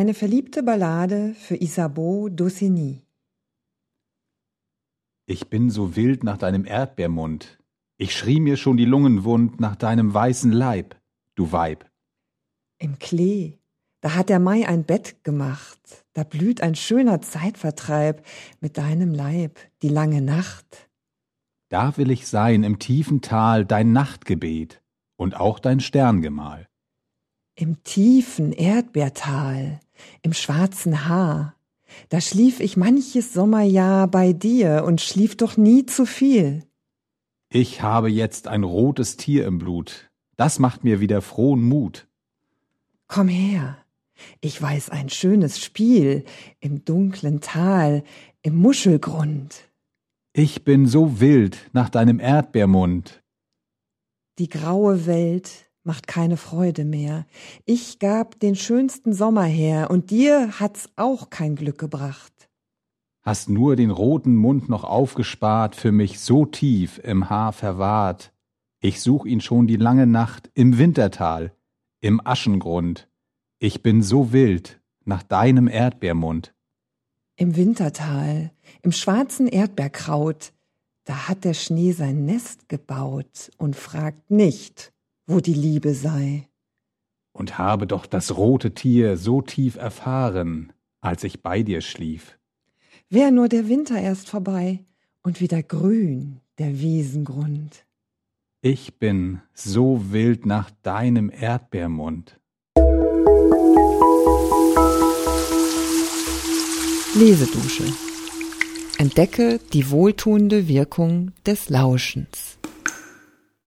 eine verliebte Ballade für Isabeau d'Aussigny. Ich bin so wild nach deinem Erdbeermund. Ich schrie mir schon die Lungen wund nach deinem weißen Leib, du Weib. Im Klee, da hat der Mai ein Bett gemacht, da blüht ein schöner Zeitvertreib mit deinem Leib, die lange Nacht. Da will ich sein im tiefen Tal dein Nachtgebet und auch dein Sterngemahl. Im tiefen Erdbeertal, im schwarzen Haar, da schlief ich manches Sommerjahr bei dir und schlief doch nie zu viel. Ich habe jetzt ein rotes Tier im Blut, das macht mir wieder frohen Mut. Komm her, ich weiß ein schönes Spiel im dunklen Tal, im Muschelgrund. Ich bin so wild nach deinem Erdbeermund. Die graue Welt macht keine Freude mehr. Ich gab den schönsten Sommer her, und dir hat's auch kein Glück gebracht. Hast nur den roten Mund noch aufgespart, für mich so tief im Haar verwahrt. Ich such ihn schon die lange Nacht im Wintertal, im Aschengrund. Ich bin so wild nach deinem Erdbeermund. Im Wintertal, im schwarzen Erdbeerkraut, da hat der Schnee sein Nest gebaut und fragt nicht, wo die Liebe sei. Und habe doch das rote Tier so tief erfahren, als ich bei dir schlief. Wär nur der Winter erst vorbei und wieder grün der Wiesengrund. Ich bin so wild nach deinem Erdbeermund. Lesedusche. Entdecke die wohltuende Wirkung des Lauschens.